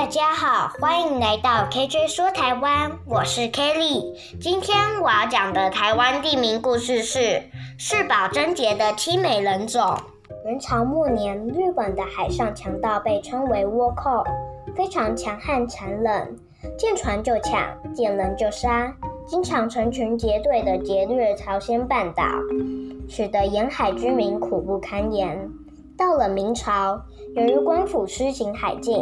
大家好，欢迎来到 KJ 说台湾，我是 Kelly。今天我要讲的台湾地名故事是世宝贞节的七美人种。元朝末年，日本的海上强盗被称为倭寇，非常强悍残忍，见船就抢，见人就杀，经常成群结队的劫掠朝鲜半岛，使得沿海居民苦不堪言。到了明朝，由于官府施行海禁，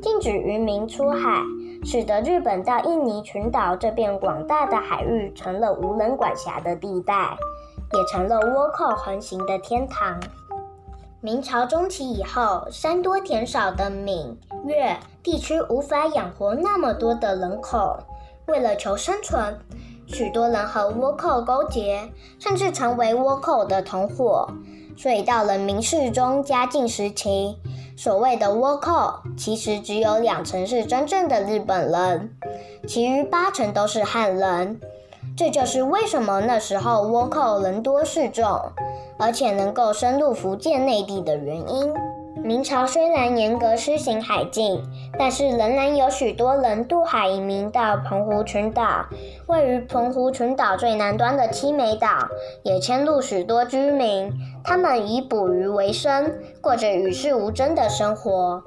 禁止渔民出海，使得日本到印尼群岛这片广大的海域成了无人管辖的地带，也成了倭寇横行的天堂。明朝中期以后，山多田少的闽粤地区无法养活那么多的人口，为了求生存，许多人和倭寇勾结，甚至成为倭寇的同伙。所以到了明世宗嘉靖时期，所谓的倭寇其实只有两成是真正的日本人，其余八成都是汉人。这就是为什么那时候倭寇人多势众，而且能够深入福建内地的原因。明朝虽然严格施行海禁，但是仍然有许多人渡海移民到澎湖群岛。位于澎湖群岛最南端的七美岛，也迁入许多居民。他们以捕鱼为生，过着与世无争的生活。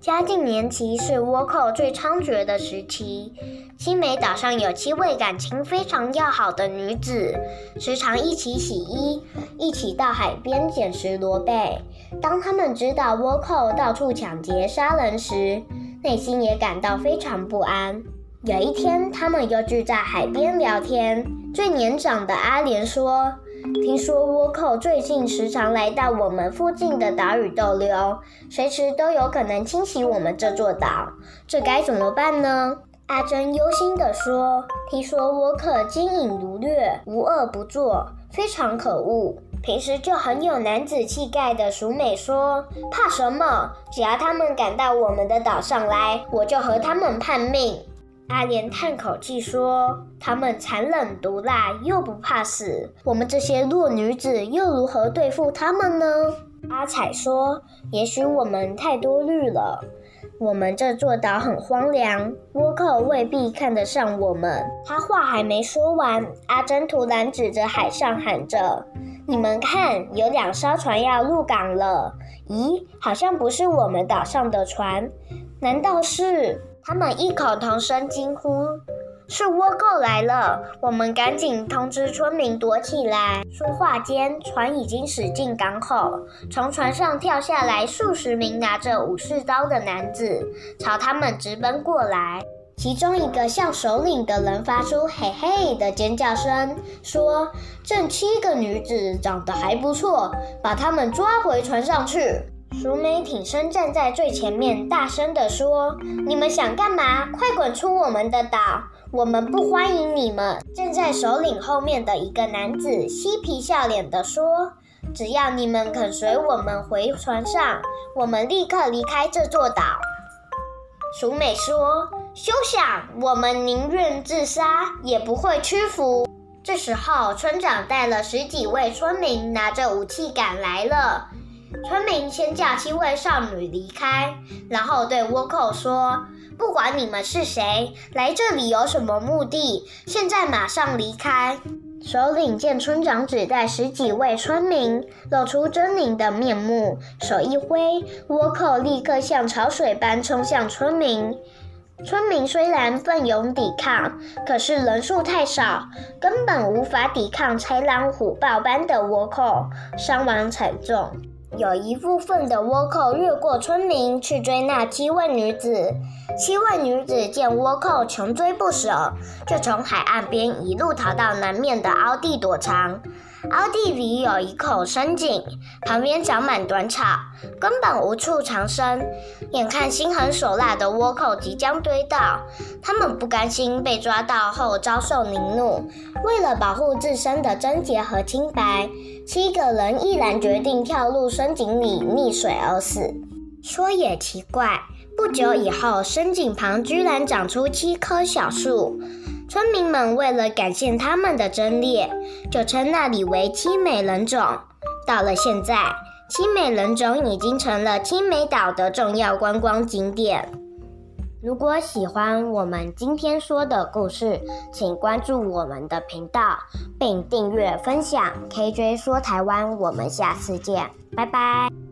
嘉靖年期是倭寇最猖獗的时期。七美岛上有七位感情非常要好的女子，时常一起洗衣，一起到海边捡拾螺贝。当他们知道倭寇到处抢劫杀人时，内心也感到非常不安。有一天，他们又聚在海边聊天。最年长的阿莲说。听说倭寇最近时常来到我们附近的岛屿逗留，随时都有可能侵袭我们这座岛，这该怎么办呢？阿珍忧心地说：“听说倭寇奸淫如掠，无恶不作，非常可恶。平时就很有男子气概的淑美说：怕什么？只要他们敢到我们的岛上来，我就和他们叛命。”阿莲叹口气说：“他们残忍毒辣，又不怕死，我们这些弱女子又如何对付他们呢？”阿彩说：“也许我们太多虑了。我们这座岛很荒凉，倭寇未必看得上我们。”他话还没说完，阿珍突然指着海上喊着：“你们看，有两艘船要入港了！咦，好像不是我们岛上的船，难道是？”他们异口同声惊呼：“是倭寇来了！”我们赶紧通知村民躲起来。说话间，船已经驶进港口，从船上跳下来数十名拿着武士刀的男子，朝他们直奔过来。其中一个像首领的人发出“嘿嘿”的尖叫声，说：“这七个女子长得还不错，把她们抓回船上去。”淑美挺身站在最前面，大声地说：“你们想干嘛？快滚出我们的岛！我们不欢迎你们！”站在首领后面的一个男子嬉皮笑脸地说：“只要你们肯随我们回船上，我们立刻离开这座岛。”淑美说：“休想！我们宁愿自杀，也不会屈服。”这时候，村长带了十几位村民，拿着武器赶来了。村民先叫七位少女离开，然后对倭寇说：“不管你们是谁，来这里有什么目的，现在马上离开。”首领见村长只带十几位村民，露出狰狞的面目，手一挥，倭寇立刻像潮水般冲向村民。村民虽然奋勇抵抗，可是人数太少，根本无法抵抗豺狼虎豹般的倭寇，伤亡惨重。有一部分的倭寇越过村民去追那七位女子，七位女子见倭寇穷追不舍，就从海岸边一路逃到南面的凹地躲藏。凹地里有一口深井，旁边长满短草，根本无处藏身。眼看心狠手辣的倭寇即将追到，他们不甘心被抓到后遭受凌辱，为了保护自身的贞洁和清白，七个人毅然决定跳入深井里溺水而死。说也奇怪，不久以后，深井旁居然长出七棵小树。村民们为了感谢他们的忠烈，就称那里为七美人种。到了现在，七美人种已经成了青美岛的重要观光景点。如果喜欢我们今天说的故事，请关注我们的频道，并订阅分享 KJ 说台湾。我们下次见，拜拜。